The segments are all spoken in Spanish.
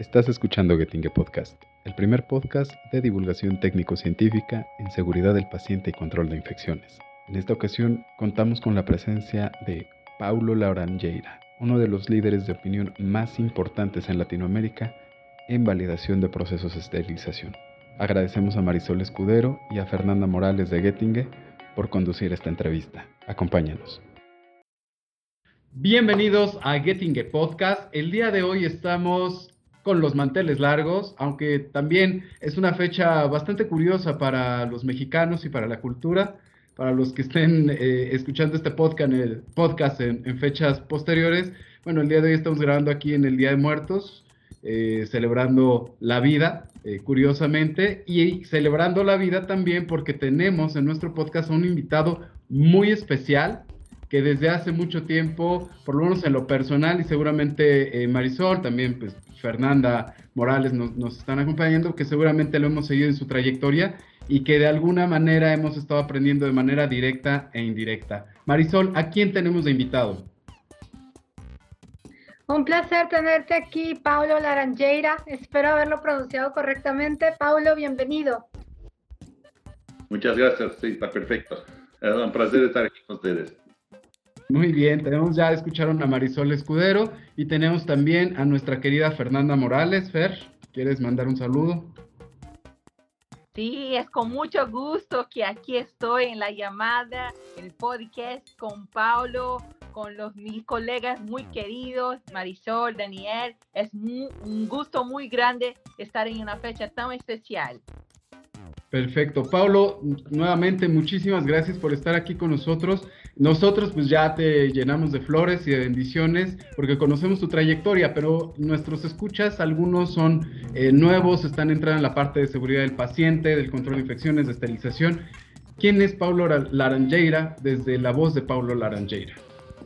Estás escuchando Getinge Podcast, el primer podcast de divulgación técnico-científica en seguridad del paciente y control de infecciones. En esta ocasión contamos con la presencia de Paulo Lauranjeira, uno de los líderes de opinión más importantes en Latinoamérica en validación de procesos de esterilización. Agradecemos a Marisol Escudero y a Fernanda Morales de Gettinge por conducir esta entrevista. Acompáñanos. Bienvenidos a Gettinge Podcast. El día de hoy estamos con los manteles largos, aunque también es una fecha bastante curiosa para los mexicanos y para la cultura. Para los que estén eh, escuchando este podcast, en, fechas posteriores, bueno, el día de hoy estamos grabando aquí en el Día de Muertos, eh, celebrando la vida, eh, curiosamente, y celebrando la vida también porque tenemos en nuestro podcast a un invitado muy especial, que desde hace mucho tiempo, por lo menos en lo personal y seguramente Marisol, también pues Fernanda Morales nos, están acompañando, que seguramente lo hemos seguido en su trayectoria y que de alguna manera hemos estado aprendiendo de manera directa e indirecta. Marisol, ¿a quién tenemos de invitado? Un placer tenerte aquí, Paulo Laranjeira. Espero haberlo pronunciado correctamente. Paulo, bienvenido. Muchas gracias, sí, está perfecto. Es un placer estar aquí con ustedes. Muy bien, tenemos ya, escucharon a Marisol Escudero y tenemos también a nuestra querida Fernanda Morales. Fer, ¿quieres mandar un saludo? Sí, es con mucho gusto que aquí estoy en la llamada, el podcast con Paulo, con los mis colegas muy queridos, Marisol, Daniel. Es un gusto muy grande estar en una fecha tan especial. Perfecto. Paulo, nuevamente muchísimas gracias por estar aquí con nosotros. Nosotros pues ya te llenamos de flores y de bendiciones porque conocemos tu trayectoria, pero nuestros escuchas, algunos son eh, nuevos, están entrando en la parte de seguridad del paciente, del control de infecciones, de esterilización. ¿Quién es Paulo Laranjeira desde la voz de Paulo Laranjeira?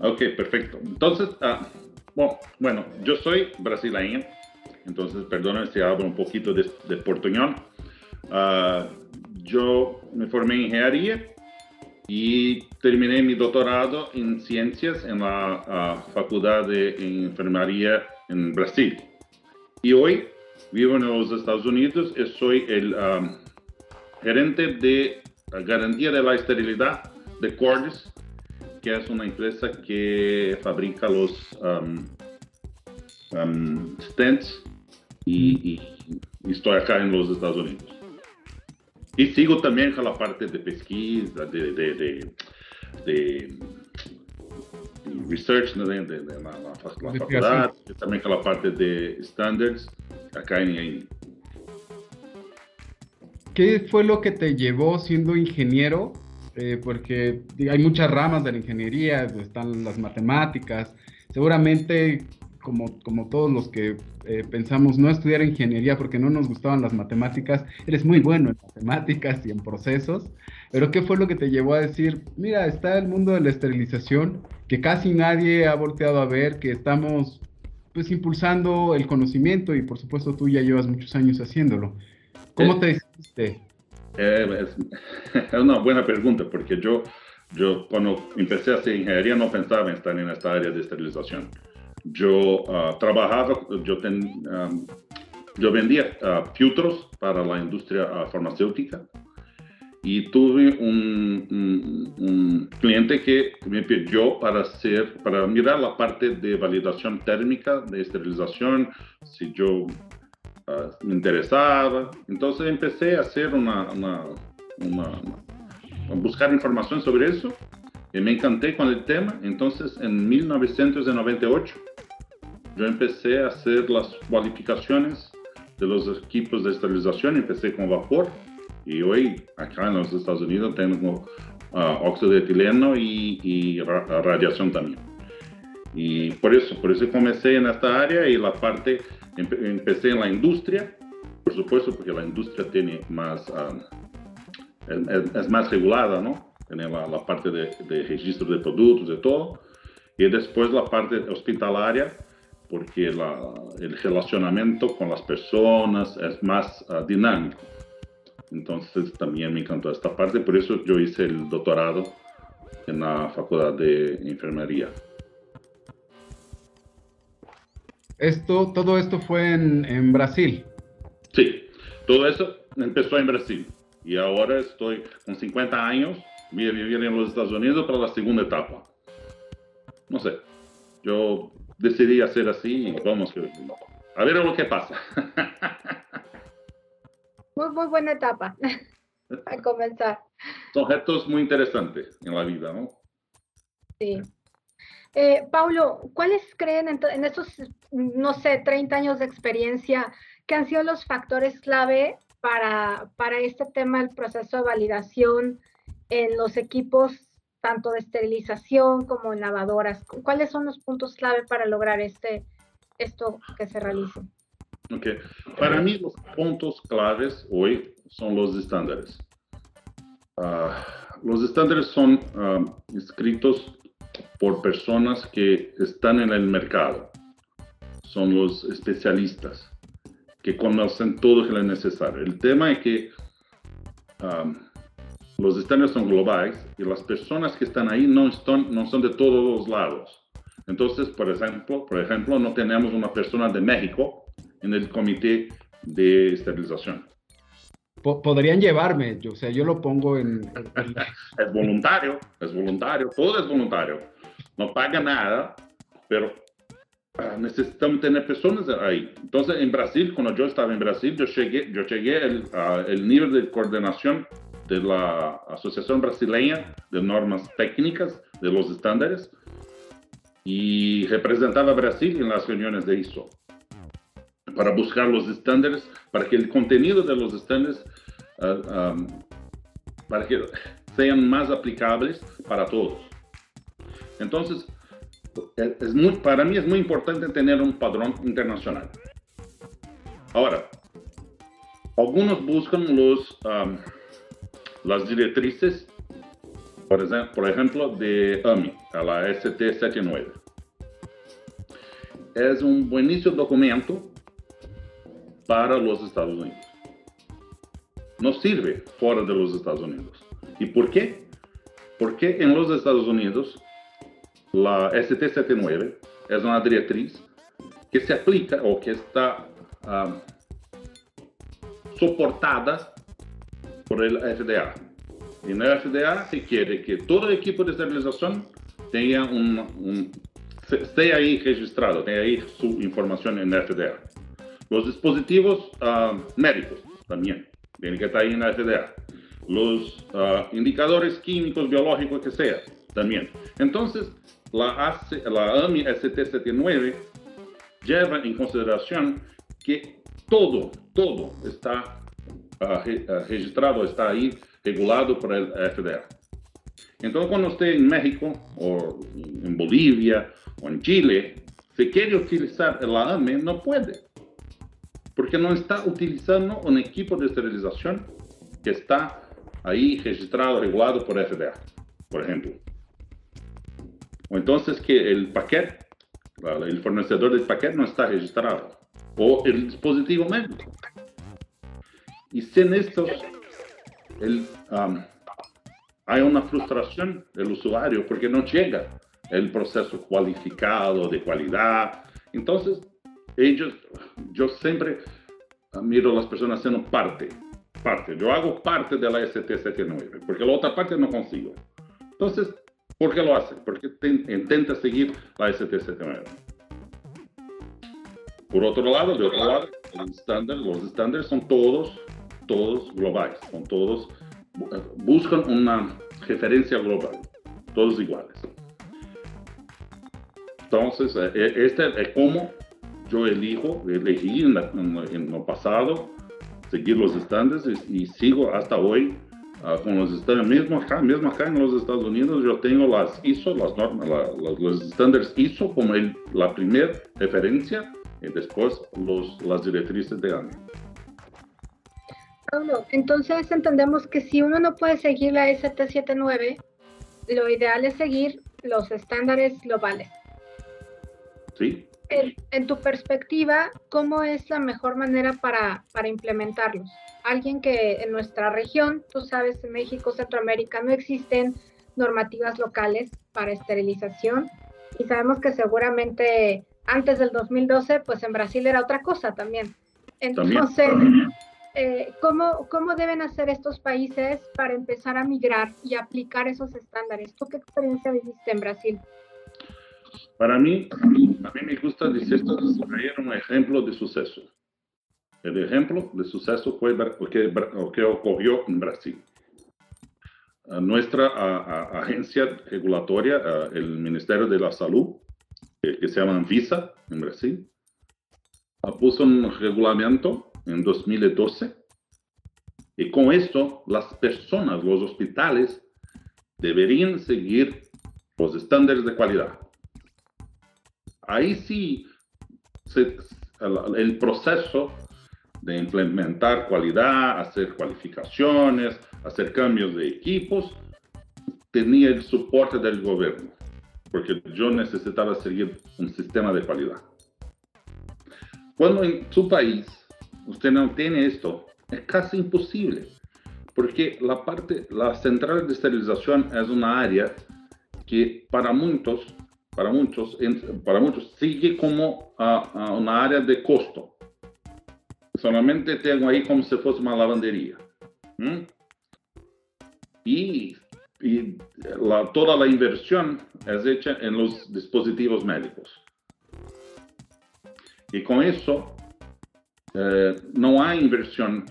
Ok, perfecto. Entonces, ah, bueno, yo soy brasileño, entonces perdona si hablo un poquito de, de. Uh, yo me formé en ingeniería y terminé mi doctorado en ciencias en la uh, Facultad de Enfermería en Brasil. Y hoy vivo en los Estados Unidos y soy el um, gerente de garantía de la esterilidad de Cordis, que es una empresa que fabrica los um, um, stents y, y estoy acá en los Estados Unidos. Y sigo también con la parte de pesquisa, de, de, de, de research de, la, la, facultad, también con la parte de standards acá en ¿Qué fue lo que te llevó siendo ingeniero? Eh, porque hay muchas ramas de la ingeniería, están las matemáticas. Seguramente como, como todos los que eh, pensamos no estudiar ingeniería porque no nos gustaban las matemáticas, eres muy bueno en matemáticas y en procesos, pero ¿qué fue lo que te llevó a decir, mira, está el mundo de la esterilización, que casi nadie ha volteado a ver, que estamos pues impulsando el conocimiento y por supuesto tú ya llevas muchos años haciéndolo. ¿Cómo te decidiste? Eh, es, una buena pregunta porque yo, yo cuando empecé a hacer ingeniería no pensaba en estar en esta área de esterilización yo uh, trabajaba, yo, ten, um, yo vendía uh, filtros para la industria uh, farmacéutica y tuve un, un, un, cliente que me pidió para hacer, para mirar la parte de validación térmica de esterilización, si yo me interesaba. Entonces empecé a hacer una, una, una, a buscar información sobre eso y me encanté con el tema. Entonces en 1998 yo empecé a hacer las cualificaciones de los equipos de esterilización, empecé con vapor y hoy acá en los Estados Unidos tengo uh, óxido de etileno y, radiación también. Y por eso, por eso comencé en esta área y la parte, empecé en la industria, por supuesto, porque la industria tiene más, ah, es, más regulada, ¿no? Tiene la, la parte de, de registro de productos, de todo. Y después la parte hospitalaria, porque el relacionamiento con las personas es más ah, dinámico. Entonces también me encantó esta parte, por eso yo hice el doctorado en la Facultad de Enfermería. Esto, todo esto fue en, en Brasil. Sí, todo eso empezó en Brasil. Y ahora estoy con 50 años, voy a vivir en los Estados Unidos para la segunda etapa. No sé, yo decidí hacer así y vamos a ver lo que pasa. Muy, muy buena etapa a comenzar. Son retos muy interesantes en la vida, ¿no? Sí. Eh, Paulo, ¿cuáles creen en, en, estos, no sé, 30 años de experiencia que han sido los factores clave para, para este tema del proceso de validación en los equipos tanto de esterilización como en lavadoras? ¿Cuáles son los puntos clave para lograr este, esto que se realice? Okay. Para mí los puntos claves hoy son los estándares. Uh, los estándares son uh, escritos por personas que están en el mercado. Son los especialistas que conocen todo lo necesario. El tema es que um, los estándares son globales y las personas que están ahí no, están, no son de todos los lados. Entonces, por ejemplo, por ejemplo, no tenemos una persona de México en el comité de esterilización. podrían llevarme, o sea, yo lo pongo en... es voluntario, es voluntario, todo es voluntario. No paga nada, pero ah, necesitamos tener personas ahí. Entonces, en Brasil, cuando yo estaba en Brasil, yo llegué, yo llegué al el nivel de coordinación de la Asociación Brasileña de Normas Técnicas de los Estándares y representaba a Brasil en las reuniones de ISO para buscar los estándares, para que el contenido de los estándares uh, um, para que sean más aplicables para todos. Entonces, es muy, para mí es muy importante tener un padrón internacional. Ahora, algunos buscan los, um, las directrices, por, ejemplo, por ejemplo, de AMI, a la ST79. Es un buenísimo documento para los Estados Unidos. No sirve fuera de los Estados Unidos. ¿Y por qué? Porque en los Estados Unidos la ST79 es una directriz que se aplica o que está um, soportada por el FDA. Y en el FDA se quiere que todo equipo de esterilización tenga un, un esté ahí registrado, tenga ahí su información en el FDA. Los dispositivos uh, médicos también tienen que estar ahí en la FDA. Los uh, indicadores químicos, biológicos, que sea, también. Entonces, la, AC, la AMI ST79 lleva en consideración que todo, todo está registrado, está ahí regulado por el FDA. Entonces, cuando esté en México, o en Bolivia, o en Chile, si quiere utilizar la AMI, no puede porque no está utilizando un equipo de esterilización que está ahí registrado, regulado por FDA, por ejemplo. O entonces que el paquete, el fornecedor del paquete no está registrado, o el dispositivo médico. Y sin esto, el, um, hay una frustración del usuario porque no llega el proceso cualificado de calidad. Entonces, ellos, yo siempre miro a las personas siendo parte, parte. Yo hago parte de la ST79, porque la otra parte no consigo. Entonces, ¿por qué lo hace? Porque intenta seguir la ST79. Por otro lado, de otro lado, los estándares son todos, todos globales, son todos, buscan una referencia global, todos iguales. Entonces, eh, este es como yo elijo, elegí en, en, el pasado seguir los estándares y, sigo hasta hoy uh, con los estándares. Mismo acá, mismo acá en los Estados Unidos yo tengo las ISO, las normas, la, los estándares ISO como el, la primera referencia y después los, las directrices de año. Entonces entendemos que si uno no puede seguir la ST79, lo ideal es seguir los estándares globales. Sí, en, tu perspectiva, ¿cómo es la mejor manera para, para, implementarlos? Alguien que en nuestra región, tú sabes, en México, Centroamérica, no existen normativas locales para esterilización y sabemos que seguramente antes del 2012, pues en Brasil era otra cosa también. Entonces, eh, ¿cómo, ¿cómo deben hacer estos países para empezar a migrar y aplicar esos estándares? ¿Tú qué experiencia viviste en Brasil? Para mí, a mí me gusta decir esto, traer un ejemplo de suceso. El ejemplo de suceso fue lo que, que ocurrió en Brasil. nuestra agencia regulatoria, el Ministerio de la Salud, que se llama Anvisa en Brasil, puso un regulamento en 2012 y con esto las personas, los hospitales, deberían seguir los estándares de calidad ahí sí el, proceso de implementar calidad, hacer cualificaciones, hacer cambios de equipos, tenía el soporte del gobierno, porque yo necesitaba seguir un sistema de calidad. Cuando en su país usted no tiene esto, es casi imposible, porque la parte, la central de esterilización es una área que para muchos para muchos, para muchos sigue como una área de costo. Solamente tengo ahí como si fuese una lavandería. Y, toda la inversión es hecha en los dispositivos médicos. Y con eso eh, no hay inversión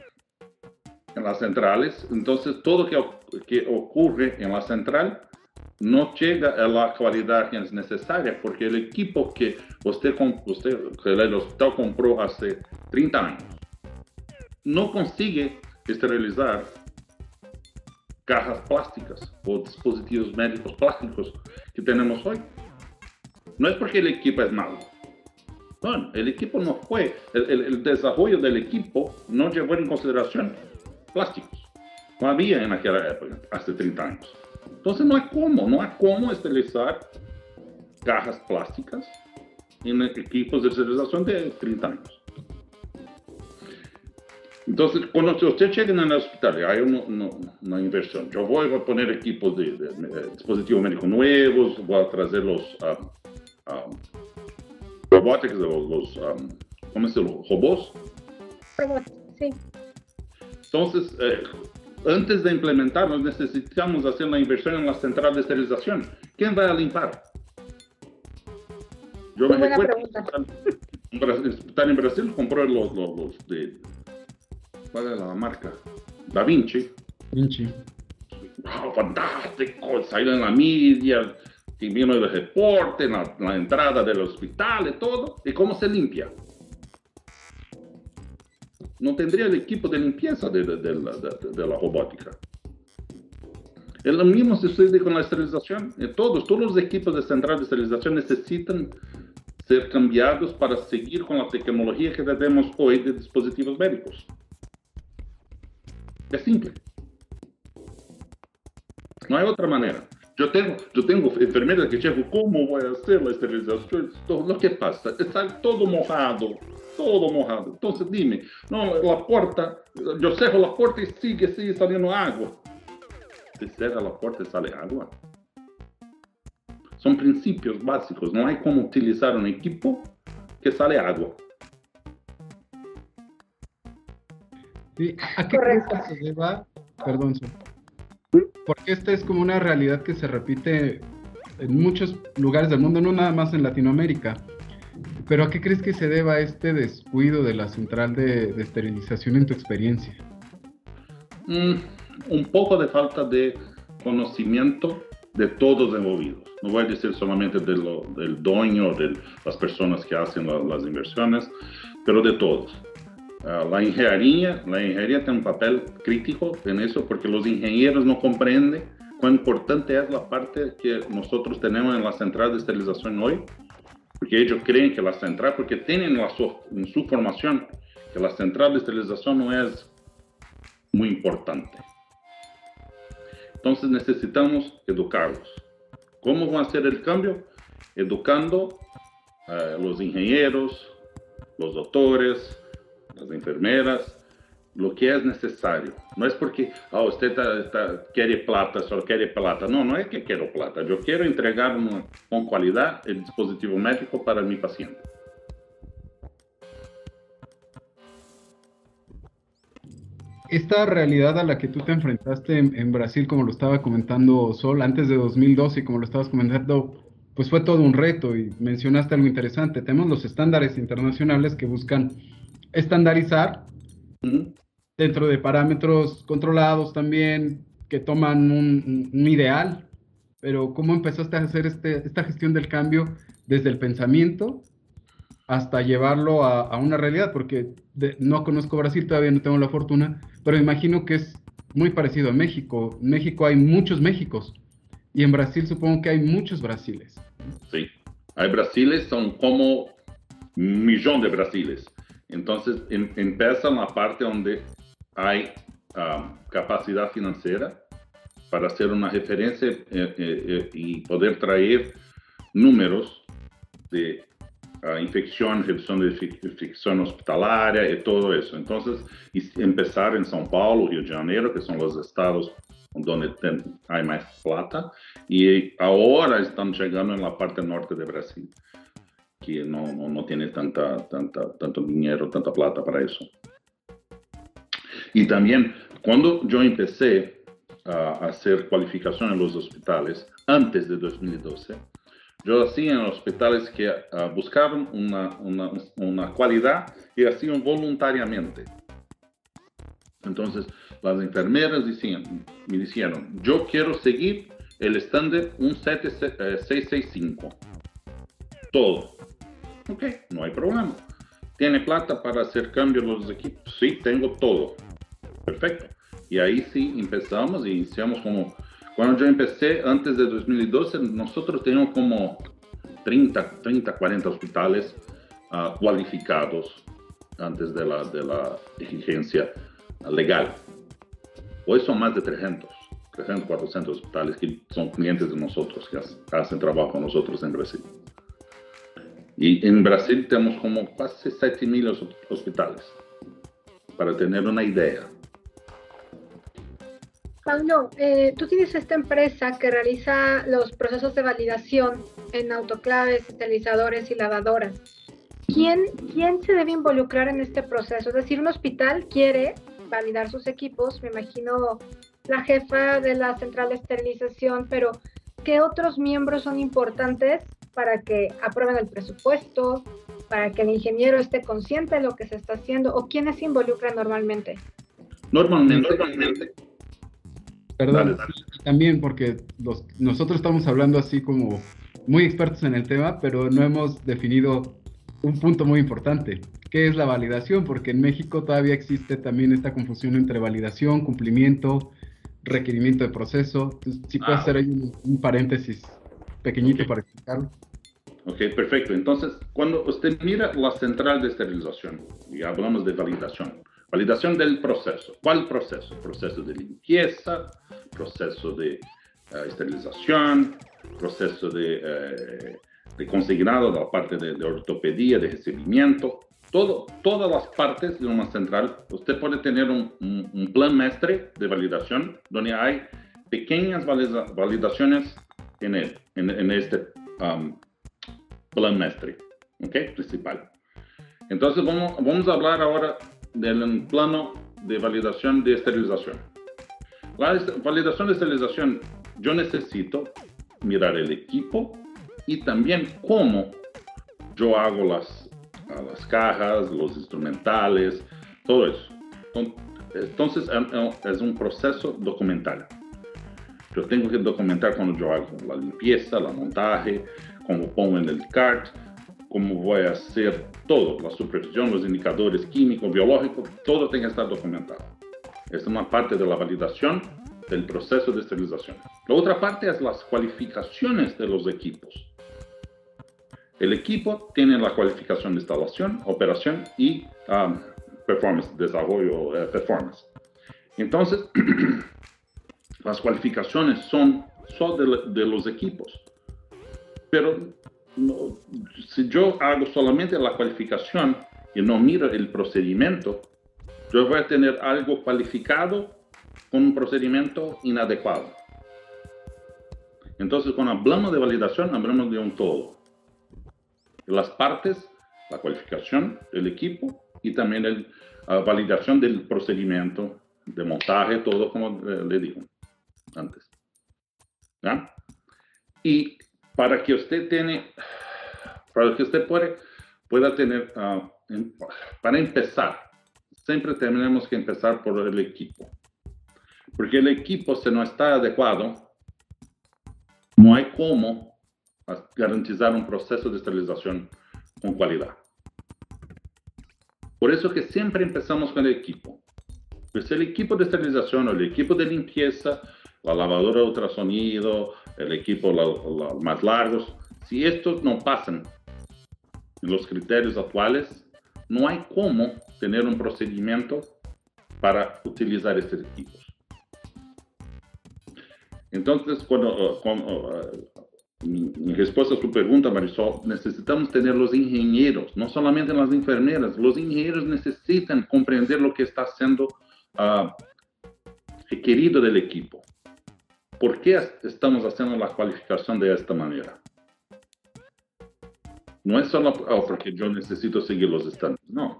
en las centrales, entonces todo que, que ocurre en la central no llega a la calidad que es necesaria porque el equipo que usted, usted que el hospital compró hace 30 años no consigue esterilizar cajas plásticas o dispositivos médicos plásticos que tenemos hoy. No es porque el equipo es malo. No, el equipo no fue, el, el desarrollo del equipo no llevó en consideración plásticos. No había en aquella época, hace 30 años. Entonces no hay cómo, no hay cómo esterilizar cajas plásticas en equipos de esterilización de 30 años. Entonces, cuando usted llega en el hospital, hay una, inversión. Yo voy a poner equipos de, dispositivos médicos nuevos, voy a traer los um, robóticos, los, um, ¿cómo se llama? Robots, sí. Entonces, eh, antes de implementarlos necesitamos hacer una inversión en la central de esterilización. ¿Quién va a limpar? Yo me recuerdo un hospital en Brasil compró los, los, de ¿cuál es la marca? Da Vinci. Vinci. Wow, fantástico, salió en la media, y vino el reporte, la, la entrada del hospital y todo. ¿Y cómo se limpia? no tendría el equipo de limpieza de, la robótica. Es lo mismo sucede con la esterilización. Eh, todos, todos los equipos de central de esterilización necesitan ser cambiados para seguir con la tecnología que tenemos hoy de dispositivos médicos. Es simple. No hay otra manera. Yo tengo, yo tengo enfermeras que llegan, ¿cómo voy a hacer la esterilización? Lo que pasa, está todo mojado, todo mojado. Entonces dime, no, la puerta, yo cerro la puerta y sigue, sigue saliendo agua. Se cierra la puerta y sale agua. Son principios básicos. No hay como utilizar un equipo que sale agua. Sí, ¿a qué crees que se deba? Perdón, porque esta es como una realidad que se repite en muchos lugares del mundo, no nada más en Latinoamérica. Pero ¿a qué crees que se deba este descuido de la central de, esterilización en tu experiencia? Mm, un poco de falta de conocimiento de todos los envolvidos. No voy a decir solamente del dueño, de las personas que hacen las inversiones, pero de todos. Ah, la ingeniería, la ingeniería tiene un papel crítico en eso porque los ingenieros no comprenden cuán importante es la parte que nosotros tenemos en la central de esterilización hoy porque ellos creen que la central, porque tienen en su formación que la central de esterilización no es muy importante. Entonces necesitamos educarlos. ¿Cómo van a hacer el cambio? Educando a los ingenieros, los doctores, las enfermeras, lo que es necesario. No es porque oh, usted quiere plata, solo quiere plata. No, no es que quiero plata. Yo quiero entregar con calidad el dispositivo médico para mi paciente. Esta realidad a la que tú te enfrentaste en, Brasil, como lo estaba comentando Sol, antes de 2012, y como lo estabas comentando, pues fue todo un reto y mencionaste algo interesante. Tenemos los estándares internacionales que buscan estandarizar dentro de parámetros controlados también, que toman un, ideal, pero ¿cómo empezaste a hacer este, esta gestión del cambio desde el pensamiento hasta llevarlo a, una realidad? Porque no conozco Brasil, todavía no tengo la fortuna, pero imagino que es muy parecido a México. En México hay muchos Méxicos y en Brasil supongo que hay muchos Brasiles. Sí, hay Brasiles, son como un millón de Brasiles. Entonces em, empieza la parte donde hay um, capacidad financiera para hacer una referencia eh, eh, eh, y poder traer números de uh, infección, reducción de infección hospitalaria y todo eso. Entonces, empezar en São Paulo, Rio de Janeiro, que son los estados donde hay más plata, y ahora están llegando en la parte norte de Brasil, que no, no, no tiene tanta, tanta, tanto dinero, tanta plata para eso. Y también, cuando yo empecé a hacer cualificación en los hospitales, antes de 2012, yo hacía en hospitales que uh, buscaban una, una, una, cualidad y hacían voluntariamente. Entonces, las enfermeras decían, me dijeron, yo quiero seguir el estándar 17665. Todo. Ok, no hay problema. ¿Tiene plata para hacer cambios los equipos? Sí, tengo todo. Perfecto. Y ahí sí empezamos y iniciamos como, cuando yo empecé antes de 2012, nosotros teníamos como 30, 30 40 hospitales uh, cualificados antes de la, de exigencia legal. Hoy son más de 300, 300, 400 hospitales que son clientes de nosotros, que hacen trabajo con nosotros en Brasil. Y en Brasil tenemos como casi 7.000 hospitales, para tener una idea. Pablo, eh, tú tienes esta empresa que realiza los procesos de validación en autoclaves, esterilizadores y lavadoras. ¿Quién, ¿Quién se debe involucrar en este proceso? Es decir, un hospital quiere validar sus equipos, me imagino la jefa de la central de esterilización, pero ¿qué otros miembros son importantes para que aprueben el presupuesto, para que el ingeniero esté consciente de lo que se está haciendo o quiénes se involucran normalmente? Normalmente, normalmente. Perdón, también porque los, nosotros estamos hablando así como muy expertos en el tema, pero no hemos definido un punto muy importante, que es la validación, porque en México todavía existe también esta confusión entre validación, cumplimiento, requerimiento de proceso. si puedes ah, hacer ahí un, paréntesis pequeñito para explicarlo. Ok, perfecto. Entonces, cuando usted mira la central de esterilización y hablamos de validación, validación del proceso. ¿Cuál proceso? Proceso de limpieza, proceso de uh, esterilización, proceso de, uh, de, consignado de la parte de, de, ortopedia, de recibimiento, todo, todas las partes de una central. Usted puede tener un, un, un plan mestre de validación donde hay pequeñas valida, validaciones en, él, en, en este um, plan mestre, ¿ok? Principal. Entonces vamos, vamos a hablar ahora del plano de validación de esterilización. La validación de esterilización, yo necesito mirar el equipo y también cómo yo hago las, las cajas, los instrumentales, todo eso. Entonces es un proceso documental. Yo tengo que documentar cuando yo hago la limpieza, la montaje, cómo pongo en el cart, cómo voy a hacer todo, la supervisión, los indicadores químicos, biológicos, todo tiene que estar documentado. Es una parte de la validación del proceso de esterilización. La otra parte es las cualificaciones de los equipos. El equipo tiene la cualificación de instalación, operación y um, performance, desarrollo, eh, performance. Entonces, las cualificaciones son solo de, los equipos. Pero si yo hago solamente la cualificación y no miro el procedimiento, yo voy a tener algo cualificado con un procedimiento inadecuado. Entonces, cuando hablamos de validación, hablamos de un todo. Las partes, la cualificación, el equipo y también la validación del procedimiento de montaje, todo como eh, le digo antes. ¿Ya? Y para que usted tiene, para que usted puede, pueda tener, ah, para empezar, siempre tenemos que empezar por el equipo. Porque el equipo, si no está adecuado, no hay cómo garantizar un proceso de esterilización con calidad. Por eso que siempre empezamos con el equipo. Pues el equipo de esterilización, el equipo de limpieza, la lavadora de ultrasonido, el equipo más largos, si estos no pasan en los criterios actuales, no hay cómo tener un procedimiento para utilizar estos equipos. Entonces, cuando, mi, respuesta a su pregunta, Marisol, necesitamos tener los ingenieros, no solamente las enfermeras, los ingenieros necesitan comprender lo que está siendo requerido del equipo. ¿Por qué estamos haciendo la cualificación de esta manera? No es solo oh, porque yo necesito seguir los estándares, no.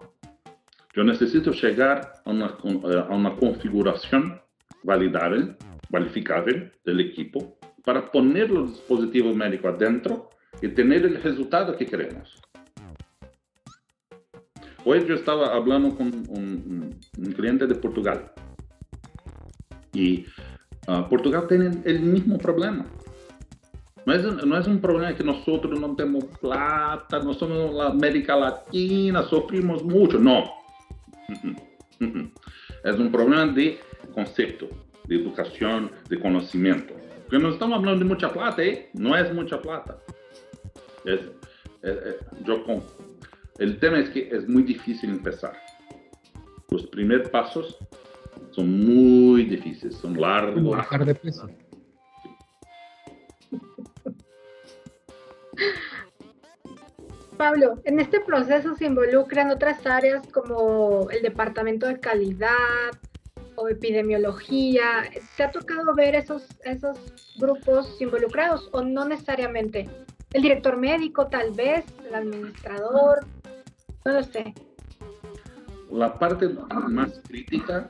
Yo necesito llegar a una, a una configuración validable cualificable del equipo para poner los dispositivos médicos adentro y tener el resultado que queremos. Hoy yo estaba hablando con un, cliente de Portugal y uh, Portugal tiene el mismo problema. No es, no es un problema que nosotros no tenemos plata, no somos la América Latina, sufrimos mucho. No. Es un problema de concepto de educación, de conocimiento. Porque no estamos hablando de mucha plata, ¿eh? No es mucha plata. Es, yo el tema es que es muy difícil empezar. Los primeros pasos son muy difíciles, son largos. Bajar de peso. Pablo, en este proceso se involucran otras áreas como el departamento de calidad, o epidemiología. ¿Te ha tocado ver esos, esos grupos involucrados o no necesariamente? El director médico tal vez, el administrador, no lo sé. La parte más crítica,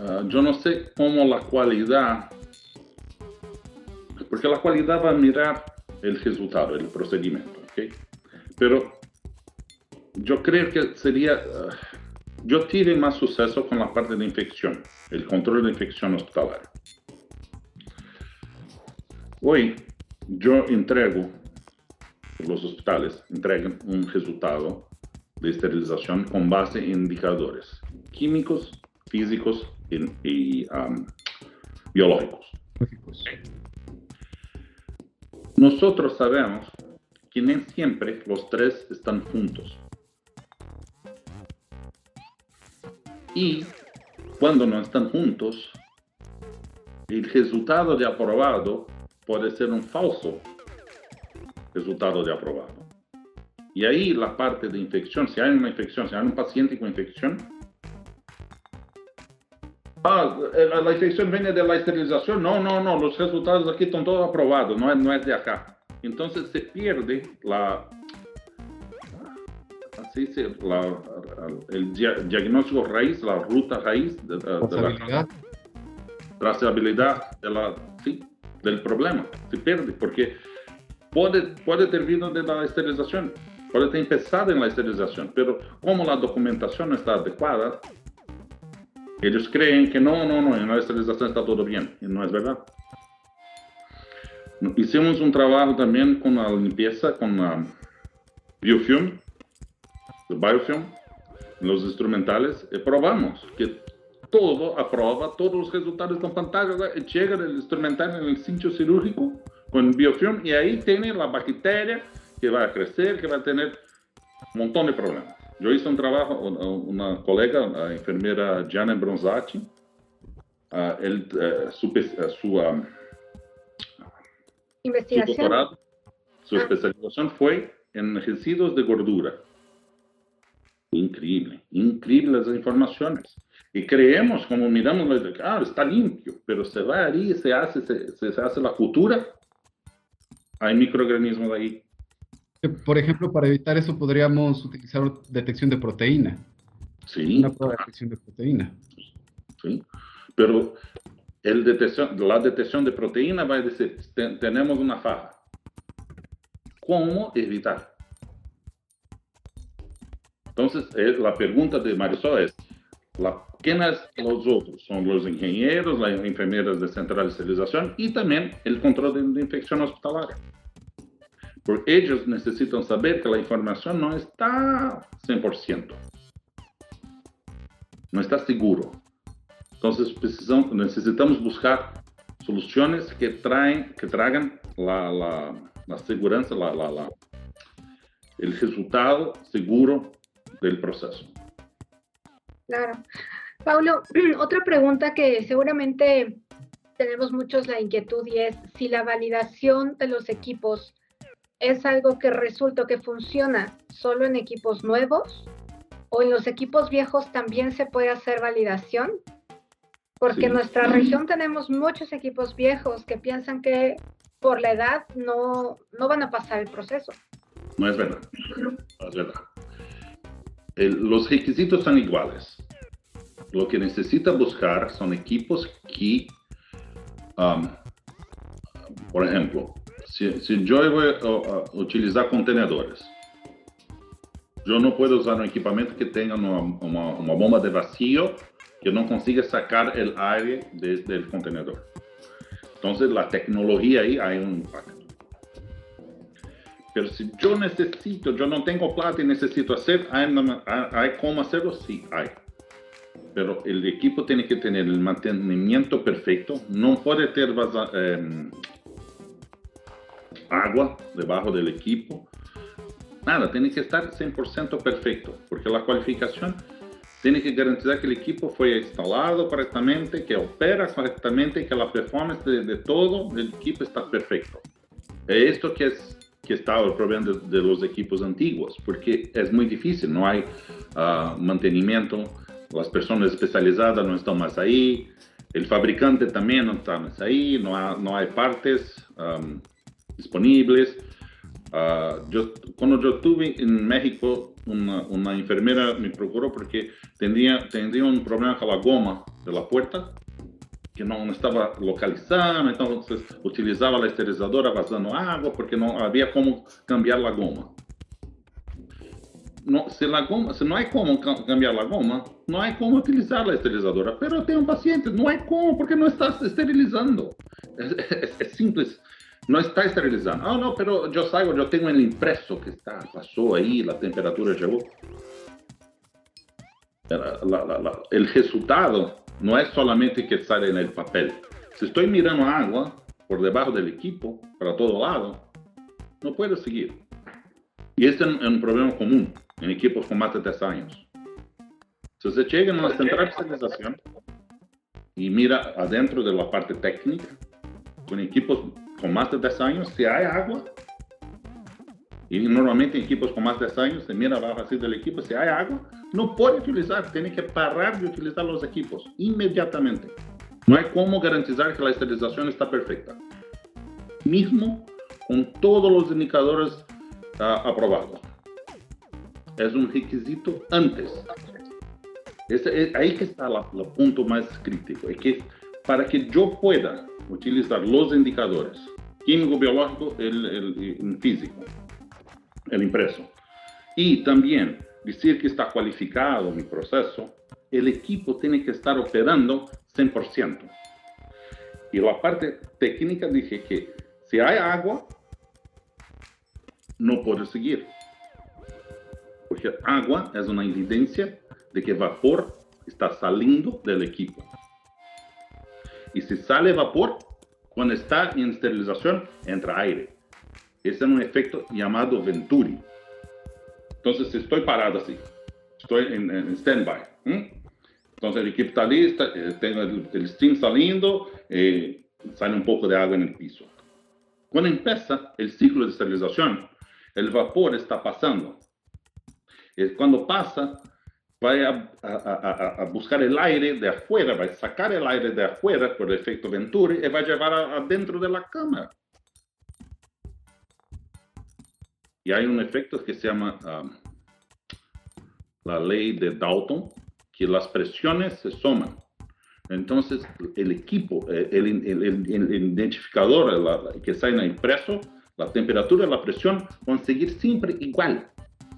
ah, yo no sé cómo la cualidad, porque la cualidad va a mirar el resultado, el procedimiento, ¿ok? Pero yo creo que sería... Ah, yo tive más suceso con la parte de infección, el control de infección hospitalaria. Hoy yo entrego, los hospitales entregan un resultado de esterilización con base en indicadores químicos, físicos y, um, biológicos. Nosotros sabemos que no siempre los tres están juntos. y cuando no están juntos, el resultado de aprobado puede ser un falso resultado de aprobado. Y ahí la parte de infección, si hay una infección, si hay un paciente con infección, ah, la, infección viene de la esterilización, no, no, no, los resultados aquí están todos aprobados, no es, no es de acá. Entonces se pierde la, así se, la, el diagnóstico raíz, la ruta raíz de, la trazabilidad de la, sí, del problema. Se pierde porque puede, puede ter vindo de la esterilización, puede ter empezado en la esterilización, pero como la documentación no está adecuada, ellos creen que no, no, no, en la esterilización está todo bien, y no es verdad. Hicimos un trabajo también con la limpieza, con la biofilm, el biofilm, los instrumentales, y probamos que todo aprueba, todos los resultados están fantásticos, llega el instrumental en el sitio cirúrgico con biofilm y ahí tiene la bacteria que va a crecer, que va a tener un montón de problemas. Yo hice un trabajo, una colega, la enfermera Gianna Bronzati, uh, el, uh, su, uh, su, ¿Investigación? su doctorado, su ah. especialización fue en residuos de gordura Increíble, increíble las informaciones. Y creemos, como miramos, ah, está limpio, pero se va ahí, se hace, se, se hace la cultura, hay microorganismos ahí. Por ejemplo, para evitar eso podríamos utilizar detección de proteína. Sí. Una prueba de detección de proteína. Sí. Pero el detección, la detección de proteína va a decir, tenemos una faja. ¿Cómo evitar? Entonces, eh, la pregunta de Marisol es, la, ¿quiénes los otros? Son los ingenieros, las enfermeras de central de esterilización y también el control de, de infección hospitalaria. Porque ellos necesitan saber que la información no está 100%. No está seguro. Entonces necesitamos buscar soluciones que, traen, que traigan la, la, la seguridad, la, la, el resultado seguro del proceso. Claro. Paulo, otra pregunta que seguramente tenemos muchos la inquietud y es si la validación de los equipos es algo que resulta que funciona solo en equipos nuevos o en los equipos viejos también se puede hacer validación. Porque en nuestra región tenemos muchos equipos viejos que piensan que por la edad no, no van a pasar el proceso. No es verdad. No es verdad los requisitos son iguales. Lo que necesita buscar son equipos que, um, por ejemplo, si, yo voy a, utilizar contenedores, yo no puedo usar un equipamiento que tenga una, bomba de vacío que no consiga sacar el aire desde el contenedor. Entonces, la tecnología ahí hay un impacto. Pero si yo necesito, yo no tengo plata y necesito hacer, hay, hay cómo hacerlo, sí, hay. Pero el equipo tiene que tener el mantenimiento perfecto, no puede tener eh, agua debajo del equipo, nada, tiene que estar 100% perfecto, porque la cualificación tiene que garantizar que el equipo fue instalado correctamente, que opera correctamente, que la performance de, todo el equipo está perfecto. Es esto que es que estaba el problema de, los equipos antiguos, porque es muy difícil, no hay uh, mantenimiento, las personas especializadas no están más ahí, el fabricante también no está más ahí, no, no hay partes disponibles. Uh, yo, cuando yo estuve en México, una, enfermera me procuró porque tenía, tenía un problema con la goma de la puerta que não estava localizando, então você utilizava a esterilizadora vazando água porque não havia como cambiar a goma. Não, se, a goma, se não há como cambiar a goma, não há como utilizar a esterilizadora. Pero tem um paciente, não há como porque não está esterilizando. É simples. Não está esterilizando. Ah, não, pero eu saigo, eu tenho um impresso que está, passou aí, a temperatura chegou. O resultado no es solamente que sale en el papel. Si estoy mirando agua por debajo del equipo, para todo lado, no puedo seguir. Y este es un problema común en equipos con más de 10 años. Si se llega a una central de estabilización y mira adentro de la parte técnica, con equipos con más de 10 años, si hay agua, y normalmente en equipos con más de 10 años, se mira abajo así del equipo, si hay agua, no puede utilizar, tiene que parar de utilizar los equipos inmediatamente. No hay cómo garantizar que la esterilización está perfecta. Mismo con todos los indicadores uh, aprobados. Es un requisito antes. Ese, es, ahí que está el punto más crítico. Es que para que yo pueda utilizar los indicadores químico, biológico, el, el, el físico, el impreso, y también decir que está cualificado mi proceso, el equipo tiene que estar operando 100%. Y la parte técnica dije que si hay agua, no puedo seguir. Porque agua es una evidencia de que vapor está saliendo del equipo. Y si sale vapor, cuando está en esterilización, entra aire. Ese es un efecto llamado Venturi. Entonces, estoy parado así, estoy en, en stand-by. Entonces, el equipo está listo, eh, tengo el, el, steam saliendo, eh, sale un poco de agua en el piso. Cuando empieza el ciclo de esterilización, el vapor está pasando. Cuando pasa, va a, buscar el aire de afuera, va a sacar el aire de afuera por el efecto Venturi y va a llevar adentro de la cámara. Y hay un efecto que se llama um, la ley de Dalton, que las presiones se suman. Entonces, el equipo, eh, el, identificador que está en el impreso, la temperatura y la presión van a seguir siempre igual.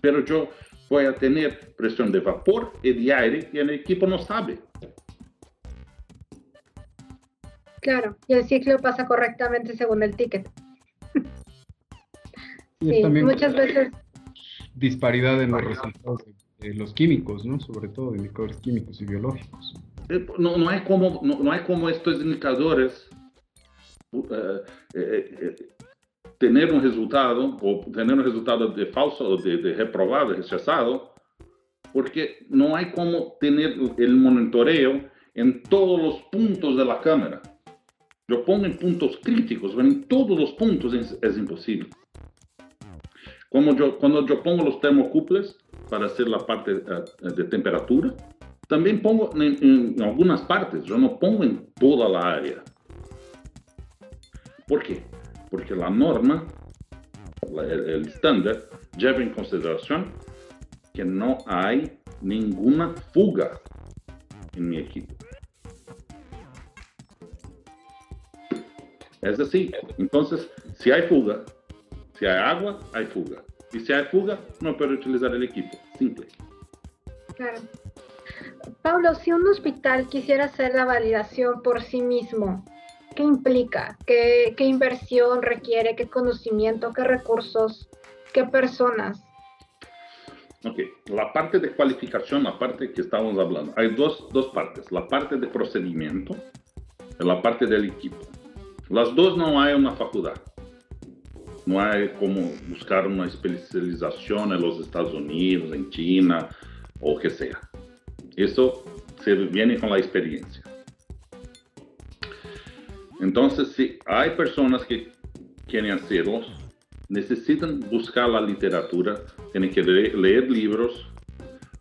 Pero yo voy a tener presión de vapor y de aire y el equipo no sabe. Claro, y el ciclo pasa correctamente según el ticket. sí, muchas veces. Disparidad en los resultados de, los químicos, ¿no? Sobre todo de indicadores químicos y biológicos. Eh, no, no, hay como, no, no hay como estos indicadores uh, eh, eh, tener un resultado o tener un resultado de falso o de, de reprobado, rechazado, porque no hay como tener el monitoreo en todos los puntos de la cámara. Yo pongo en puntos críticos, pero en todos los puntos es, imposible. Como yo, cuando yo pongo los termocuples para hacer la parte de temperatura, también pongo en, algunas partes, yo no pongo en toda la área. ¿Por qué? Porque la norma, el estándar, lleva en consideración que no hay ninguna fuga en mi equipo. Es así. Entonces, si hay fuga, si hay agua, hay fuga. Y si hay fuga, no puedo utilizar el equipo. Simple. Claro. Pablo, si un hospital quisiera hacer la validación por sí mismo, ¿qué implica? ¿Qué, inversión requiere? ¿Qué conocimiento? ¿Qué recursos? ¿Qué personas? Ok, la parte de cualificación, la parte que estamos hablando, hay dos, dos partes, la parte de procedimiento y la parte del equipo. Las dos no hay una facultad. No hay como buscar una especialización en los Estados Unidos, en China o que sea. Eso se viene con la experiencia. Entonces, si hay personas que quieren hacerlo, necesitan buscar la literatura, tienen que leer, libros.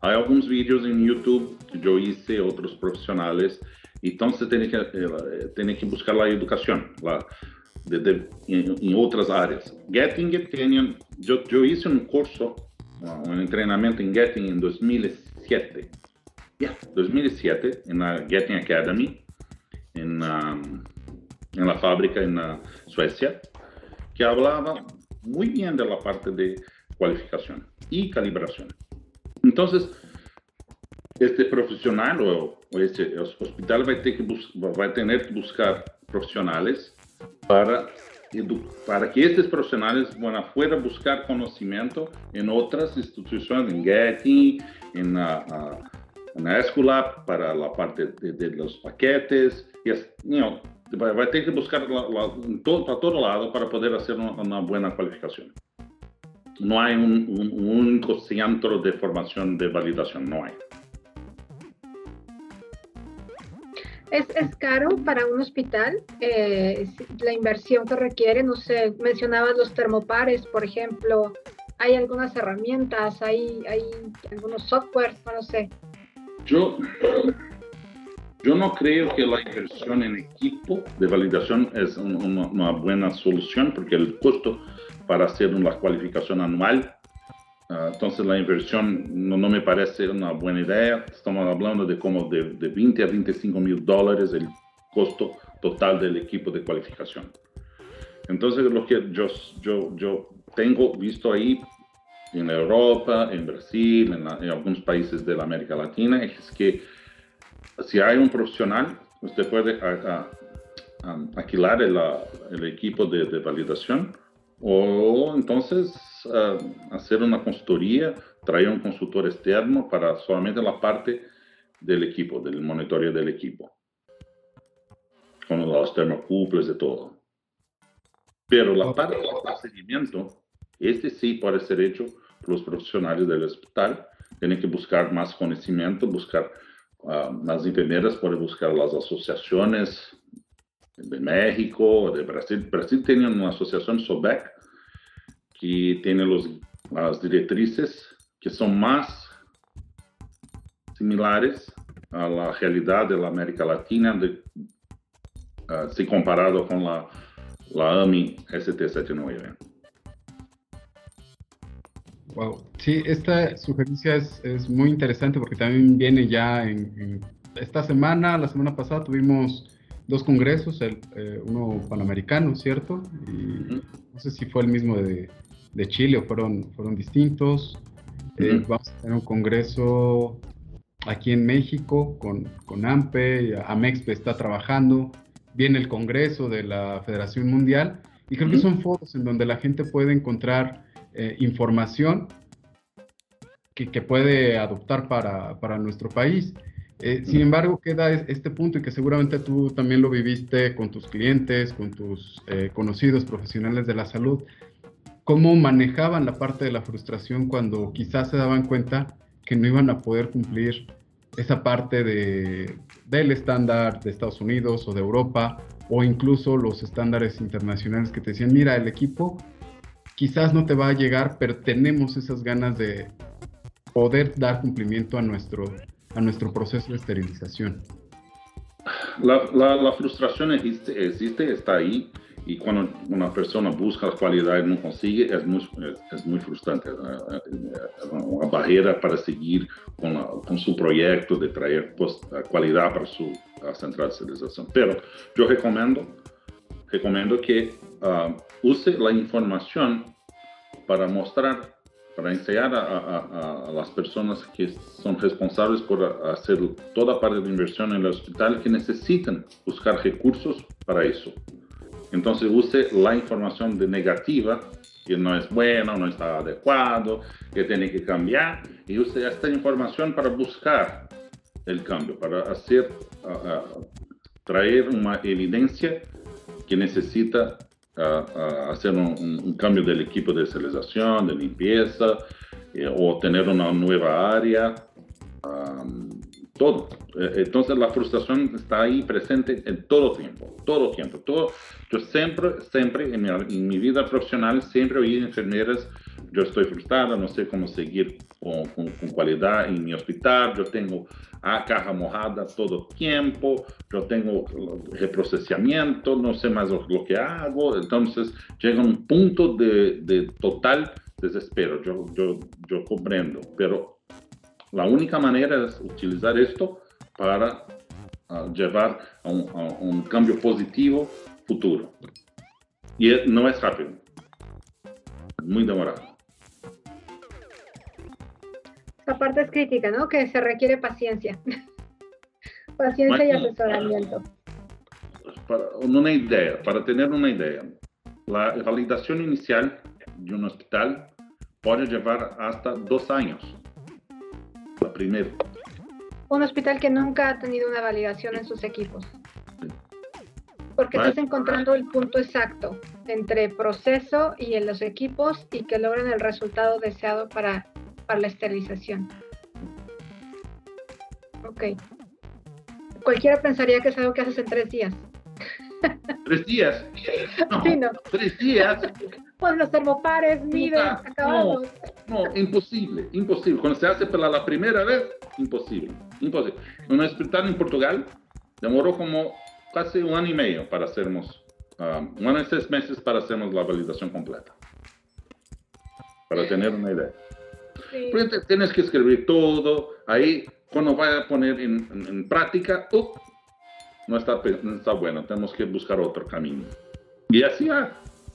Hay algunos vídeos en YouTube que yo hice, otros profesionales, entonces tienen que, eh, que buscar la educación la, en, otras áreas. Getting It, yo, yo hice curso, un entrenamiento en Getting en 2007 yeah, 2007, en la Getting Academy, en, um, en la fábrica en uh, Suecia, que hablaba muy bien de la parte de cualificación y calibración. Entonces, este profesional o, este hospital va a, tener que va a tener que buscar profesionales para, para que estos profesionales van afuera a buscar conocimiento en otras instituciones, en Getting, en uh, uh, una Escolab para la parte de, los paquetes. Y es, va, a tener que buscar todo, a todo lado para poder hacer una, buena cualificación. No hay un, único centro de formación de validación, no hay. ¿Es, ¿Es, caro para un hospital eh, la inversión que requiere? No sé, mencionabas los termopares, por ejemplo. ¿Hay algunas herramientas? ¿Hay, hay algunos softwares? No sé. Yo, yo no creo que la inversión en equipo de validación es una, buena solución porque el costo para hacer una cualificación anual, ah, entonces la inversión no, no, me parece una buena idea. Estamos hablando de como de, de 20 a 25 mil dólares el costo total del equipo de cualificación. Entonces lo que yo, yo, yo tengo visto ahí en Europa, en Brasil, en, algunos países de la América Latina, es que si hay un profesional, usted puede alquilar el, equipo de, validación o entonces hacer una consultoría, traer un consultor externo para solamente la parte del equipo, del monitoreo del equipo, con los termocuples y todo. Pero la parte del procedimiento este sí puede ser hecho por los profesionales del hospital. Tienen que buscar más conocimiento, buscar uh, las enfermeras, pueden buscar las asociaciones de México, de Brasil. Brasil tiene una asociación SOBEC que tiene los, las directrices que son más similares a la de la América Latina de, uh, comparado la, la AMI ST79. Wow, sí, esta sugerencia es, es, muy interesante porque también viene ya en, en, esta semana, la semana pasada tuvimos dos congresos, el, eh, uno panamericano, ¿cierto? Y no sé si fue el mismo de, de Chile o fueron, fueron distintos. Eh, vamos a tener un congreso aquí en México con, con AMPE, AMEXPE está trabajando, viene el congreso de la Federación Mundial y creo que son foros en donde la gente puede encontrar eh, información que, puede adoptar para, nuestro país. Eh, sin embargo, queda este punto y que seguramente tú también lo viviste con tus clientes, con tus eh, conocidos profesionales de la salud, cómo manejaban la parte de la frustración cuando quizás se daban cuenta que no iban a poder cumplir esa parte de, del estándar de Estados Unidos o de Europa o incluso los estándares internacionales que te decían, mira, el equipo quizás no te va a llegar, pero tenemos esas ganas de poder dar cumplimiento a nuestro a nuestro proceso de esterilización? La, la, la frustración existe, existe, está ahí, y cuando una persona busca calidad y no consigue, es muy, es, muy frustrante. Una barrera para seguir con, la, con su proyecto de traer pues, calidad para su central de esterilización. Pero yo recomiendo, recomiendo que uh, use la información para mostrar para enseñar a, a, a, las personas que son responsables por hacer toda parte de inversión en el hospital que necesitan buscar recursos para eso. Entonces use la información de negativa, que no es bueno, no está adecuado, que tiene que cambiar, y use esta información para buscar el cambio, para hacer, traer una evidencia que necesita hacer un, cambio del equipo de esterilización, de limpieza, eh, o tener una nueva área, todo. Eh, entonces la frustración está ahí presente en todo tiempo, todo tiempo. Todo. Yo siempre, siempre en mi, en mi vida profesional, siempre oí enfermeras, yo estoy frustrada, no sé cómo seguir con, con, con qualidade em meu hospital, eu tenho a caja mojada todo tiempo, eu tenho reprocessamento, não sei mais o, que hago, então chega um ponto de, total desespero, eu, eu, eu compreendo, pero a única maneira é utilizar isto para uh, levar a a um cambio positivo futuro. E não é rápido, muito demorado. Esta parte es crítica, ¿no? Que se requiere paciencia. paciencia y asesoramiento. Para una idea, para tener una idea, la validación inicial de un hospital puede llevar hasta dos años. La primera. Un hospital que nunca ha tenido una validación en sus equipos. Porque estás encontrando el punto exacto entre proceso y en los equipos y que logren el resultado deseado para para la esterilización. Ok. Cualquiera pensaría que es algo que haces en tres días. ¿Tres días? No, sí, no. ¿Tres días? Pues los termopares, mides, acabamos. No, no, imposible, imposible. Cuando se hace para la primera vez, imposible, imposible. Un hospital en Portugal demoró como casi un año y medio para hacernos, um, un año y seis meses para hacernos la validación completa. Para tener una idea. Sí. tienes que escribir todo. Ahí, cuando vaya a poner en, en, en práctica, uh, no, está, no está bueno. Tenemos que buscar otro camino. Y así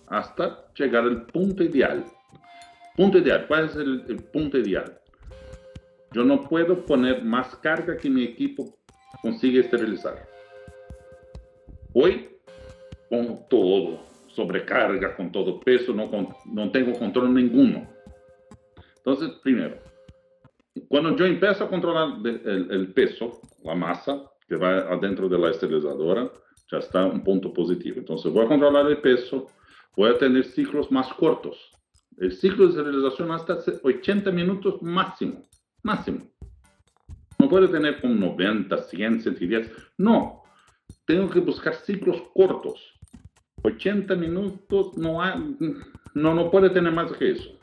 hasta llegar al punto ideal. Punto ideal. ¿Cuál es el, el punto ideal? Yo no puedo poner más carga que mi equipo consigue esterilizar. Hoy, con todo, sobrecarga, con todo peso, no, con, no tengo control ninguno. Entonces, primero, cuando yo empiezo a controlar el, el, peso, la masa que va adentro de la esterilizadora, ya está un punto positivo. Entonces, voy a controlar el peso, voy a tener ciclos más cortos. El ciclo de esterilización hasta 80 minutos máximo, máximo. No puedo tener con 90, 100, 110. No, tengo que buscar ciclos cortos. 80 minutos no, hay, no, no puede tener más que eso.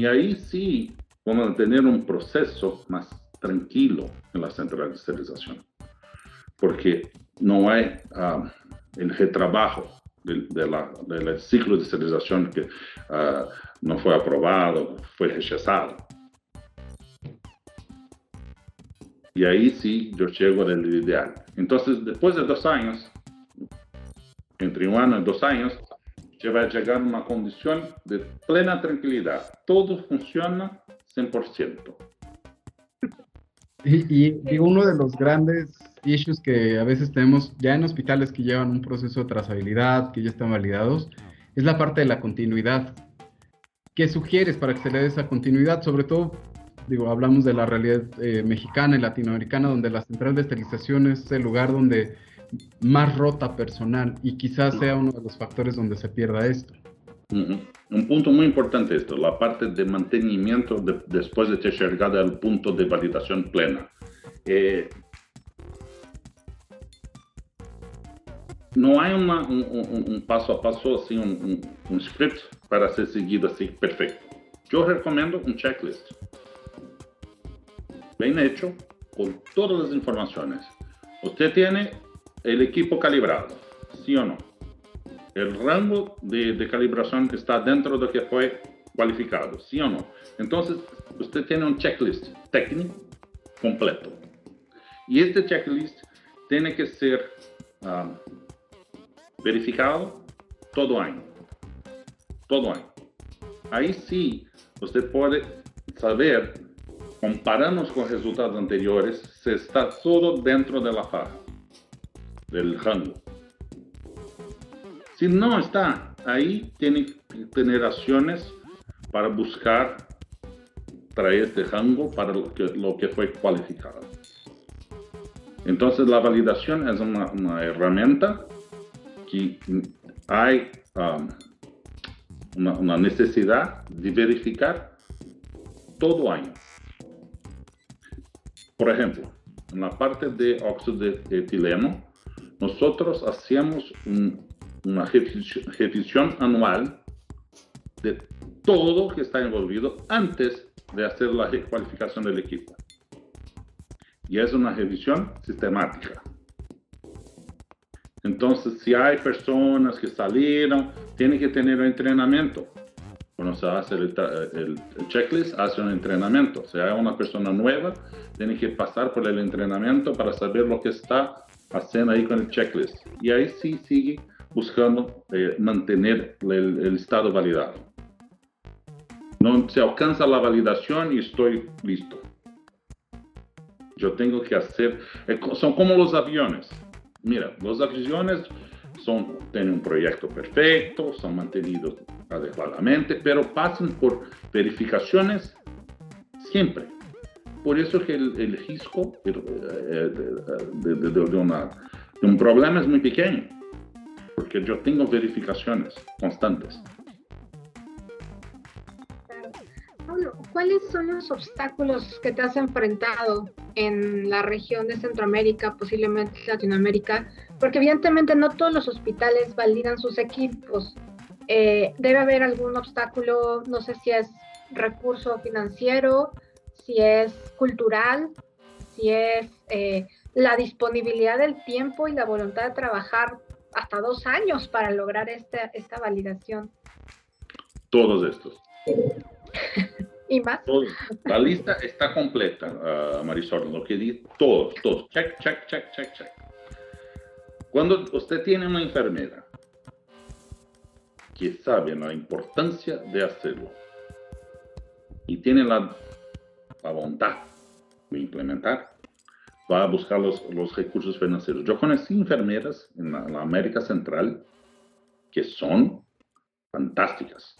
Y ahí sí vamos a tener un proceso más tranquilo en la central de esterilización, porque no hay uh, el retrabajo del de ciclo de esterilización que uh, no fue aprobado, fue rechazado. Y ahí sí yo llego al ideal. Entonces, después de dos años, entre un año y dos años, ya va a llegar a una condición de plena tranquilidad. Todo funciona 100%. Y, y, uno de los grandes issues que a veces tenemos ya en hospitales que llevan un proceso de trazabilidad, que ya están validados, es la parte de la continuidad. ¿Qué sugieres para que se le dé esa continuidad? Sobre todo, digo, hablamos de la realidad eh, mexicana y latinoamericana, donde la central de esterilización es el lugar donde más rota personal y quizás sea uno de los factores donde se pierda esto. Un punto muy importante esto, la parte de mantenimiento después de ter llegado al punto de validación plena. Eh, no hay un, paso a paso, así, un, un, script para ser seguido así perfecto. Yo recomiendo un checklist. Bien hecho, con todas las informaciones. Usted tiene el equipo calibrado, ¿sí o no? El rango de, calibración está dentro de lo que fue cualificado, ¿sí o no? Entonces, usted tiene un checklist técnico completo. Y este checklist tiene que ser um, verificado todo año. Todo año. Ahí sí, usted puede saber, comparando con resultados anteriores, si está todo dentro de la faja del rango. Si no está, ahí tiene que tener acciones para buscar traer este rango para lo que, fue cualificado. Entonces la validación es una, herramienta que hay um, una, necesidad de verificar todo año. Por ejemplo, en la parte de óxido de etileno, nosotros hacemos una revisión anual de todo que está envolvido antes de hacer la recualificación del equipo. Y es una revisión sistemática. Entonces, si hay personas que salieron, tiene que tener un entrenamiento. Cuando se hace el, el, checklist, hace un entrenamiento. Si hay una persona nueva, tiene que pasar por el entrenamiento para saber lo que está haciendo ahí con el checklist. Y ahí sí sigue buscando eh, mantener el, el, estado validado. No se alcanza la validación y estoy listo. Yo tengo que hacer, eh, son como los aviones. Mira, los aviones son, tienen un proyecto perfecto, son mantenidos adecuadamente, pero pasan por verificaciones siempre por eso que el, el riesgo eh, de, una, un problema es muy pequeño, porque yo tengo verificaciones constantes. ¿Cuáles son los obstáculos que te has enfrentado en la región de Centroamérica, posiblemente Latinoamérica? Porque evidentemente no todos los hospitales validan sus equipos. Eh, debe haber algún obstáculo, no sé si es recurso financiero, si es cultural, si es eh, la disponibilidad del tiempo y la voluntad de trabajar hasta dos años para lograr esta, esta validación. Todos estos. ¿Y más? La lista está completa, uh, Marisol, lo que di, todos, todos. Check, check, check, check, check. Cuando usted tiene una enfermera que sabe la importancia de hacerlo y tiene la la voluntad de implementar, va a buscar los, los recursos financieros. Yo conocí enfermeras en la, América Central que son fantásticas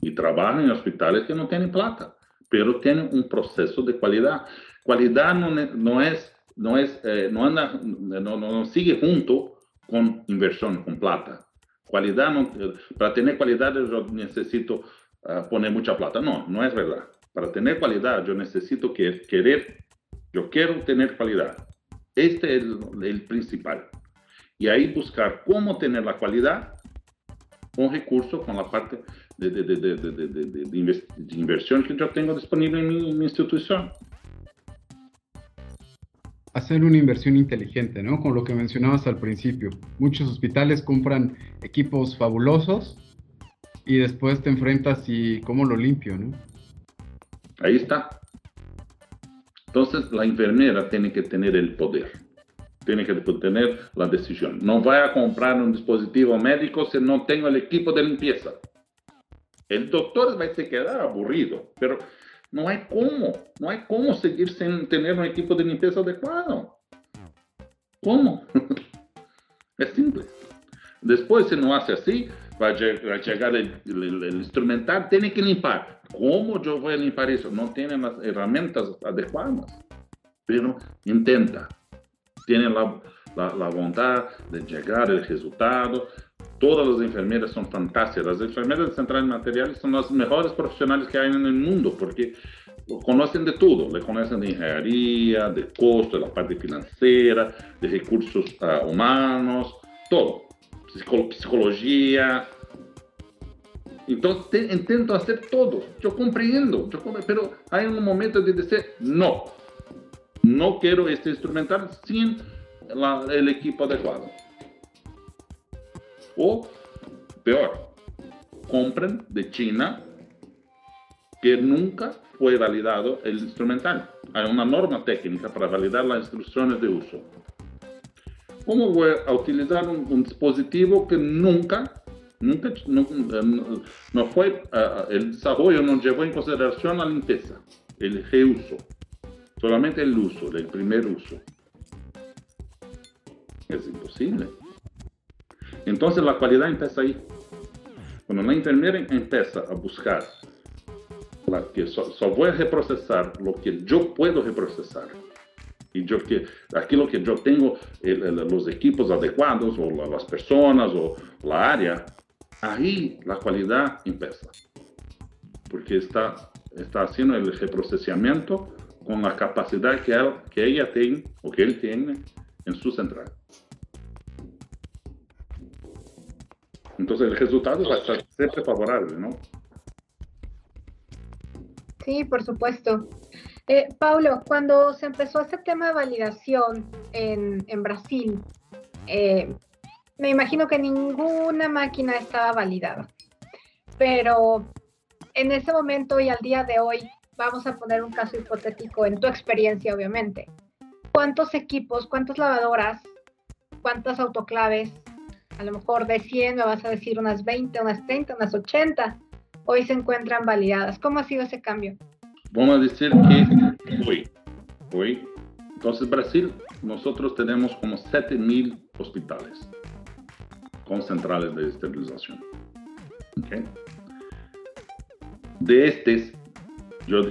y trabajan en hospitales que no tienen plata, pero tienen un proceso de calidad. Calidad no, no es, no es, eh, no anda, no, no, sigue junto con inversión, con plata. Calidad, no, para tener calidad yo necesito uh, poner mucha plata. No, no es verdad. Para tener calidad, yo necesito que, querer, yo quiero tener calidad. Este es el, principal. Y ahí buscar cómo tener la calidad con recursos, con la parte de, de, de, de, inversión que yo tengo disponible en mi, institución. Hacer una inversión inteligente, ¿no? Con lo que mencionabas al principio. Muchos hospitales compran equipos fabulosos y después te enfrentas y cómo lo limpio, ¿no? Ahí está. Entonces la enfermera tiene que tener el poder, tiene que tener la decisión. No voy a comprar un dispositivo médico si no tengo el equipo de limpieza. El doctor va a quedar aburrido, pero no hay cómo, no hay cómo seguir sin tener un equipo de limpieza adecuado. ¿Cómo? es simple. Después, si no hace así, va a llegar el, instrumental, tiene que limpar. ¿Cómo yo voy a limpar eso? No tiene las herramientas adecuadas, pero intenta. Tiene la, la, la de llegar al resultado, Todas las enfermeras son fantásticas. Las enfermeras de centrales materiales son las mejores profesionales que hay en el mundo porque conocen de todo. Le conocen de ingeniería, de costo, de la parte financiera, de recursos uh, humanos, todo. Psicología. Entonces intento hacer todo. Yo comprendo, yo comprendo, pero hay un momento de decir no. No quiero este instrumental sin la, el equipo adecuado. O, peor, compren de China que nunca fue validado el instrumental. Hay una norma técnica para validar las instrucciones de uso. ¿Cómo voy a utilizar un, dispositivo que nunca, nunca, no, fue, uh, el desarrollo no llevó en consideración la limpieza, el reuso, solamente el uso, el primer uso? Es imposible. Entonces la calidad empieza ahí. Cuando la enfermera empieza a buscar la que solo voy a reprocesar lo que yo puedo reprocesar y yo que aquello que yo tengo los equipos adecuados o las personas o la área, ahí la calidad empieza. Porque está, está haciendo el reprocesamiento con la capacidad que, que ella tiene o que él tiene en su central. Entonces el resultado va a estar siempre favorable, ¿no? Sí, por supuesto. Eh, Paulo, cuando se empezó este tema de validación en, Brasil, eh, me imagino que ninguna máquina estaba validada. Pero en ese momento y al día de hoy, vamos a poner un caso hipotético en tu experiencia, obviamente. ¿Cuántos equipos, cuántas lavadoras, cuántas autoclaves a lo mejor de 100 me vas a decir unas 20, unas 30, unas 80, hoy se encuentran validadas. ¿Cómo ha sido ese cambio? Vamos a decir que hoy, hoy, entonces Brasil, nosotros tenemos como 7.000 hospitales con centrales de esterilización. De estos, yo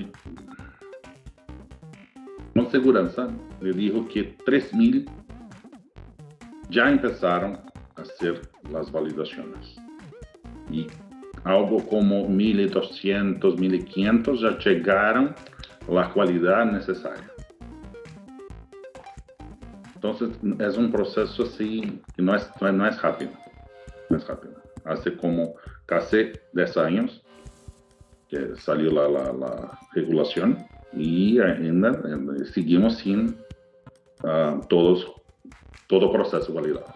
con seguridad le digo que 3.000 ya empezaron hacer las validaciones. Y algo como 1200, 1500 ya llegaron la calidad necesaria. Entonces es un proceso así que no es, no es rápido. No es rápido. Hace como casi 10 años que salió la regulación y ainda eh, seguimos sin uh, todos, todo proceso validado.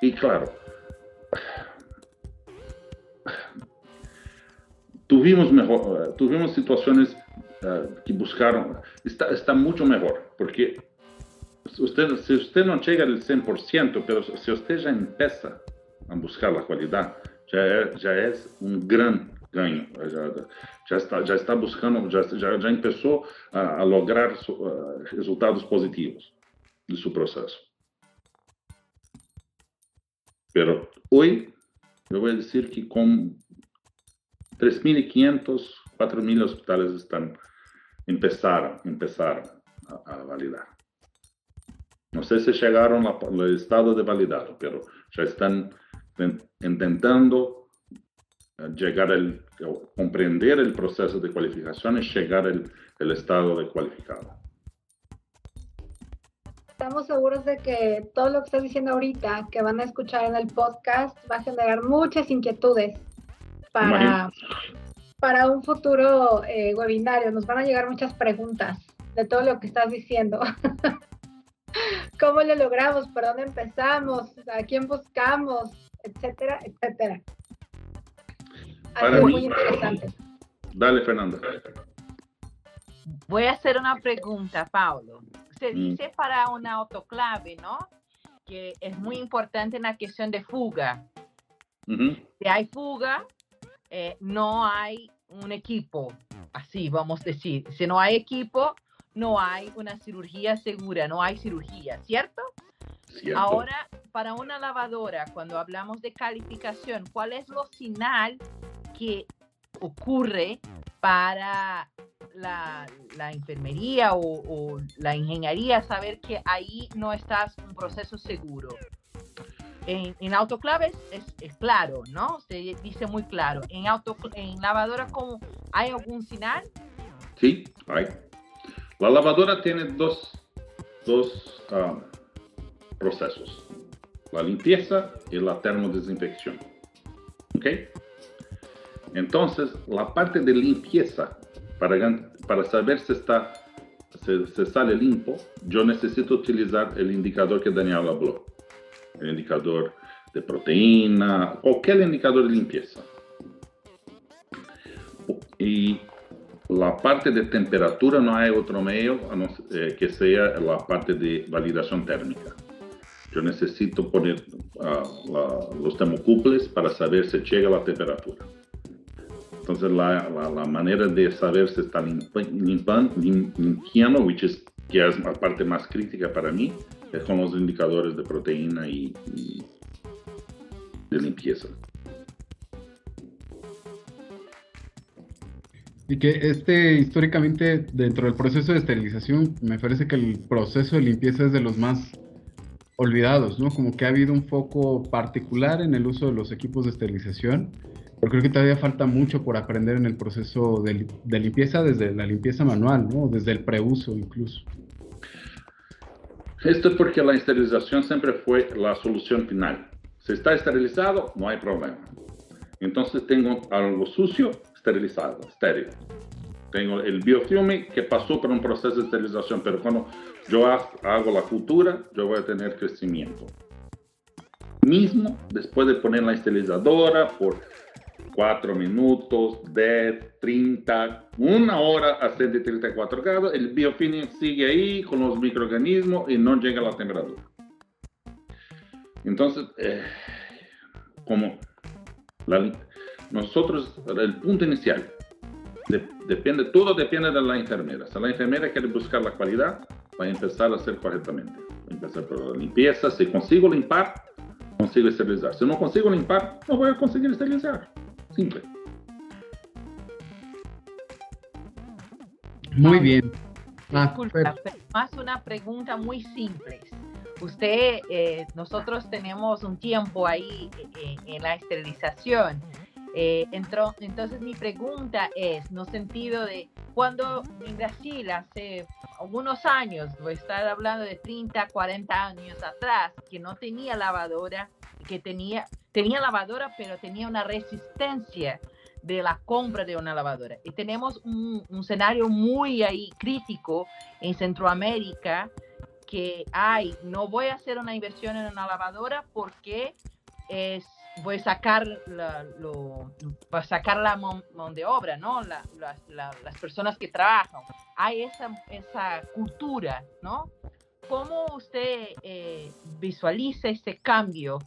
Y claro, tuvimos, mejor, tuvimos situaciones uh, que buscaron, está, está mucho mejor, porque usted, si usted no llega al 100%, pero si usted ya empieza a buscar la calidad, ya, es, ya es un gran ganho. Já, já, está, já está buscando, já, já, já começou a, a lograr uh, resultados positivos de seu processo. Pero yo voy a decir que con 3.500, 4.000 hospitales están, empezaron, empezaron a, validar. No sé si llegaron al estado de validado, pero ya están intentando llegar a comprender el proceso de cualificación y llegar al estado de cualificado estamos seguros de que todo lo que estás diciendo ahorita, que van a escuchar en el podcast, va a generar muchas inquietudes para, para un futuro eh, webinario. Nos van a llegar muchas preguntas de todo lo que estás diciendo. ¿Cómo lo logramos? ¿Por dónde empezamos? ¿A quién buscamos? Etcétera, etcétera. Algo muy interesante. Dale, Fernanda. Voy a hacer una pregunta, Pablo. Se mm. dice para una autoclave, ¿no? Que es muy importante en la cuestión de fuga. Si hay fuga, eh, no hay un equipo. Así vamos a decir. Si no hay equipo, no hay una cirugía segura, no hay cirugía, ¿cierto? Ahora, para una lavadora, cuando hablamos de calificación, ¿cuál es lo final que ocurre para la, enfermería o, la ingeniería saber que ahí no estás un proceso seguro? En, autoclaves es, claro, ¿no? Se dice muy claro. En, auto, en lavadora, ¿cómo, ¿hay algún final? Sí, hay. La lavadora tiene dos, dos ah, procesos, la limpieza y la termodesinfección. ¿Ok? Entonces, la parte de limpieza, para, para saber si está, se, sale limpio, yo necesito utilizar el indicador que Daniel habló. El indicador de proteína, cualquier indicador de limpieza. Y la parte de temperatura no hay otro medio eh, que sea la parte de validación térmica. Yo necesito poner uh, los termocuples para saber si llega la temperatura. Entonces la, la, manera de saber si está limpiando, que es la parte más crítica para mí, con los indicadores de proteína y de limpieza. Y que este, históricamente, dentro del proceso de esterilización, me parece que el proceso de limpieza es de los más olvidados, ¿no? Como que ha habido un foco particular en el uso de los equipos de esterilización, pero creo que todavía falta mucho por aprender en el proceso de, de limpieza, desde la limpieza manual, ¿no? Desde el preuso incluso. Esto es porque la esterilización siempre fue la solución final. Si está esterilizado, no hay problema. Entonces tengo algo sucio, esterilizado, estéril. Tengo el biofilme que pasó por un proceso de esterilización, pero cuando yo hago la cultura, yo voy a tener crecimiento. Mismo después de poner la esterilizadora por 4 minutos, 10, 30, una hora a 134 grados, el biofilm sigue ahí con los microorganismos y no llega a la temperatura. Entonces, eh, como la, nosotros, el punto inicial, depende, todo depende de la enfermera. Si la enfermera quiere buscar la calidad, va a empezar a hacer correctamente. Va a empezar por la limpieza. Si consigo limpar, consigo esterilizar. Si no consigo limpar, no voy a conseguir esterilizar. Simple. Muy bien. Ah, más una pregunta muy simple. Usted, eh, nosotros tenemos un tiempo ahí eh, en la esterilización eh, entró, entonces mi pregunta es, no sentido de cuando en Brasil hace algunos años, voy a estar hablando de 30, 40 años atrás, que no tenía lavadora, que tenía, tenía lavadora, pero tenía una resistencia de la compra de una lavadora. Y tenemos un, un escenario muy ahí crítico en Centroamérica que hay, no voy a hacer una inversión en una lavadora porque es voy a sacar la, lo, sacar la mano de obra, ¿no? las personas que trabajan. Hay esa, esa cultura, ¿no? ¿Cómo usted eh, visualiza ese cambio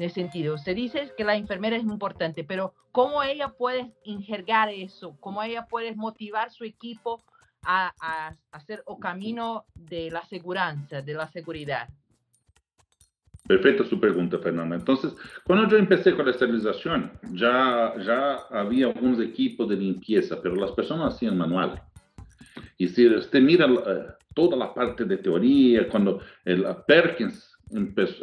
en ese sentido? Usted dice que la enfermera es importante, pero ¿cómo ella puede injergar eso? ¿Cómo ella puede motivar su equipo a, a hacer el camino de la seguridad, de la seguridad? Perfecta su pregunta, Fernanda. Entonces, cuando yo empecé con la esterilización, ya, ya había algunos equipos de limpieza, pero las personas hacían manual. Y si usted mira eh, toda la parte de teoría, cuando el, Perkins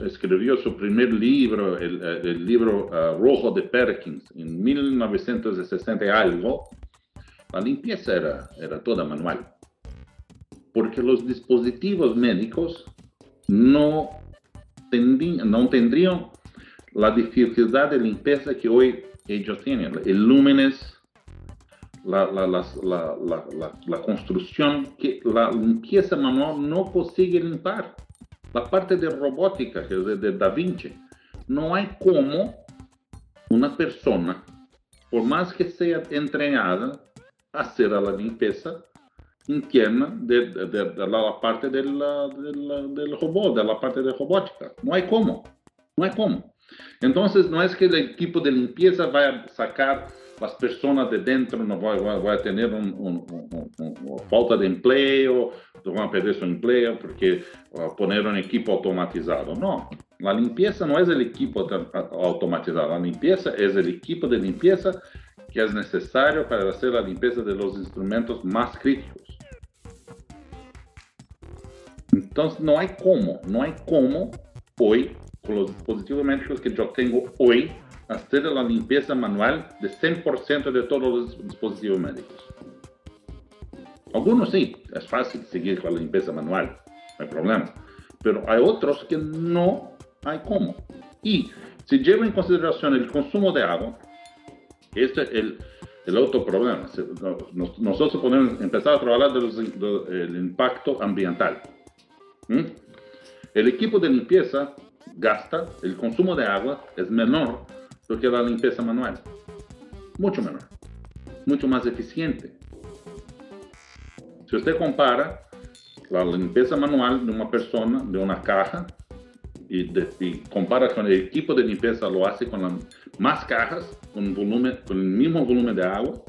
escribió su primer libro, el, eh, libro eh, rojo de Perkins, en 1960 y algo, la limpieza era, era toda manual. Porque los dispositivos médicos no no tendrían la dificultad de limpieza que hoy ellos tienen. El Lúmenes, la, la, la, la, construcción, que la limpieza manual no consigue limpiar. La parte de robótica, que es de, Da Vinci, no hay como una persona, por más que sea entrenada, hacer la limpieza interna de, de, de la parte del, robot, de la parte de robótica. No hay como, no hay como. Entonces, no es que el equipo de limpieza vaya a sacar las personas de dentro, no va, va, a tener un, un, un, falta de empleo, van a perder su empleo porque uh, poner un equipo automatizado. No, la limpieza no es el equipo automatizado, la limpieza es el equipo de limpieza que es necesario para hacer la limpieza de los instrumentos más críticos. Entonces, no hay cómo, no hay cómo hoy con los dispositivos médicos que yo tengo hoy, hacer la limpieza manual de 100% de todos los dispositivos médicos. Algunos sí, es fácil seguir con la limpieza manual, no hay problema. Pero hay otros que no hay cómo. Y si llevo en consideración el consumo de agua, este es el, el otro problema. Nosotros podemos empezar a trabajar del impacto ambiental. ¿Mm? El equipo de limpieza gasta, el consumo de agua es menor do que la limpieza manual. Mucho menor. Mucho más eficiente. Si usted compara la limpieza manual de una persona, de una caja, y, compara con el equipo de limpieza, lo hace con más cajas, con, volumen, con el mismo volumen de agua,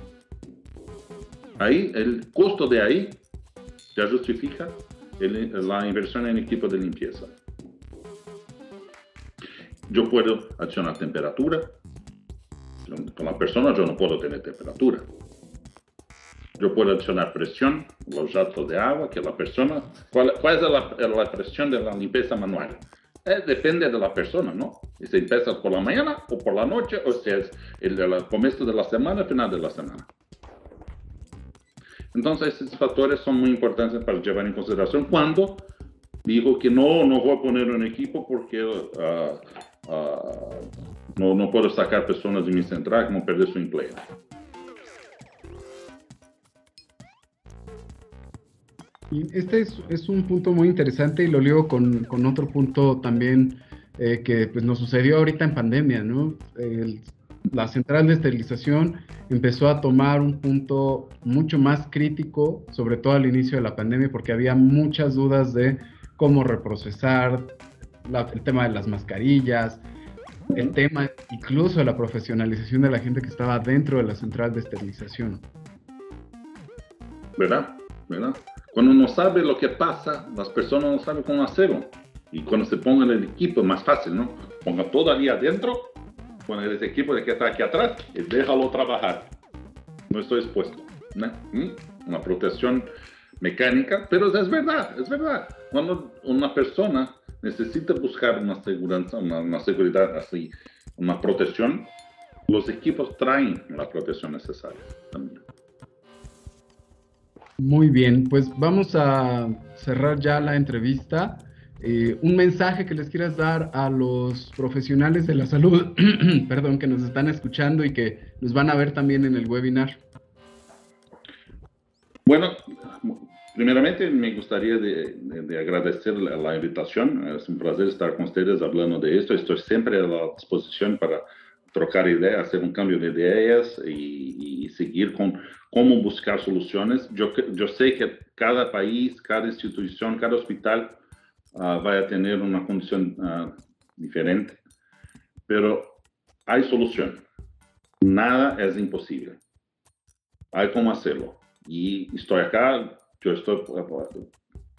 ahí el costo de ahí ya justifica la inversión en equipo de limpieza. Yo puedo accionar temperatura. Con la persona yo no puedo tener temperatura. Yo puedo accionar presión, los jatos de agua, que la persona... ¿Cuál, es la, presión de la limpieza manual? Eh, depende de la persona, ¿no? Si empieza por la mañana o por la noche, o si es el, el comienzo de la semana, final de la semana. Entonces, esos factores son muy importantes para llevar en consideración cuando digo que no, no voy a poner un equipo porque uh, uh, no, no puedo sacar personas de mi central vão perder su empleo. Este es, es, un punto muy interesante y lo ligo con, con otro punto también eh, que pues, nos sucedió ahorita en pandemia, ¿no? El, la central de esterilización empezó a tomar un punto mucho más crítico, sobre todo al inicio de la pandemia, porque había muchas dudas de cómo reprocesar, el tema de las mascarillas, el tema incluso de la profesionalización de la gente que estaba dentro de la central de esterilización. ¿Verdad? ¿Verdad? Cuando uno sabe lo que pasa, las personas no saben cómo hacerlo. Y cuando se pongan el equipo es más fácil, ¿no? Ponga todo ahí adentro, con el equipo de que está aquí atrás y déjalo trabajar. No estoy expuesto. ¿no? ¿Mm? Una protección mecánica, pero es verdad, es verdad. Cuando una persona necesita buscar una seguridad, una, seguridad así, una protección, los equipos traen la protección necesaria también. Muy bien, pues vamos a cerrar ya la entrevista. Eh, un mensaje que les quieras dar a los profesionales de la salud, perdón, que nos están escuchando y que nos van a ver también en el webinar. Bueno, Primeramente, me gustaría de, agradecer la, invitación. Es un placer estar con ustedes hablando de esto. Estoy siempre a la disposición para trocar ideas, hacer un cambio de ideas y, seguir con cómo buscar soluciones. Yo, yo sé que cada país, cada institución, cada hospital uh, va a tener una condición uh, diferente, pero hay solución. Nada es imposible. Hay cómo hacerlo. Y estoy acá yo, estoy,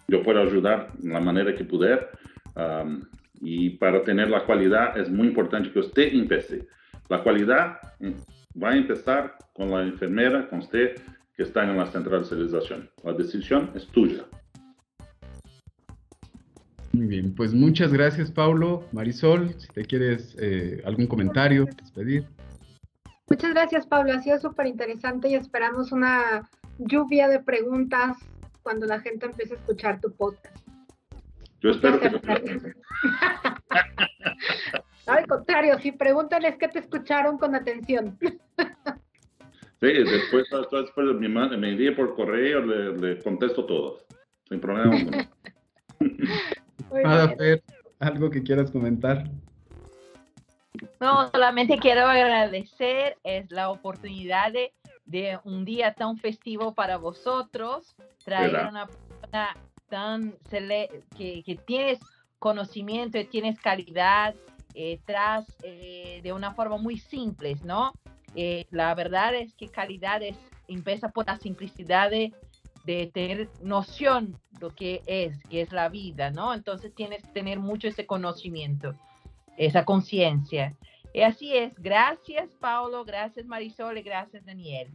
yo puedo ayudar de la manera que puder. y para tener la calidad es muy importante que usted empiece. La calidad mm, va a empezar con la enfermera, con usted que está en la central de civilización. La decisión es tuya. Muy bien, pues muchas gracias Paulo. Marisol, si te quieres eh, algún comentario, despedir. Muchas gracias Pablo, ha sido súper interesante y esperamos una lluvia de preguntas cuando la gente empiece a escuchar tu podcast. Yo espero que... Al contrario, si preguntan es que te escucharon con atención. Sí, después, después me, me envíe por correo, le, le contesto todos, sin problema. A ver, algo que quieras comentar. No, solamente quiero agradecer es la oportunidad de, de un día tan festivo para vosotros, traer una persona tan que, que tienes conocimiento y tienes calidad eh, tras eh, de una forma muy simple, ¿no? Eh, la verdad es que calidad es, empieza por la simplicidad de, de, tener noción de lo que es, que es la vida, ¿no? Entonces tienes que tener mucho ese conocimiento, esa conciencia. Y así es. Gracias, Paulo. Gracias, Marisol. Y gracias, Daniel.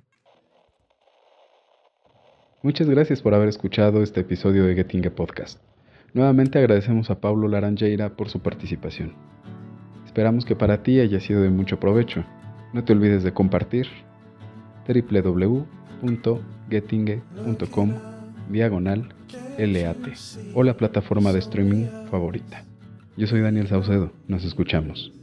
Muchas gracias por haber escuchado este episodio de Getting a Podcast. Nuevamente agradecemos a Paulo Laranjeira por su participación. Esperamos que para ti haya sido de mucho provecho. No te olvides de compartir www.gettinge.com diagonal LAT o la plataforma de streaming favorita. Yo soy Daniel Saucedo, nos escuchamos.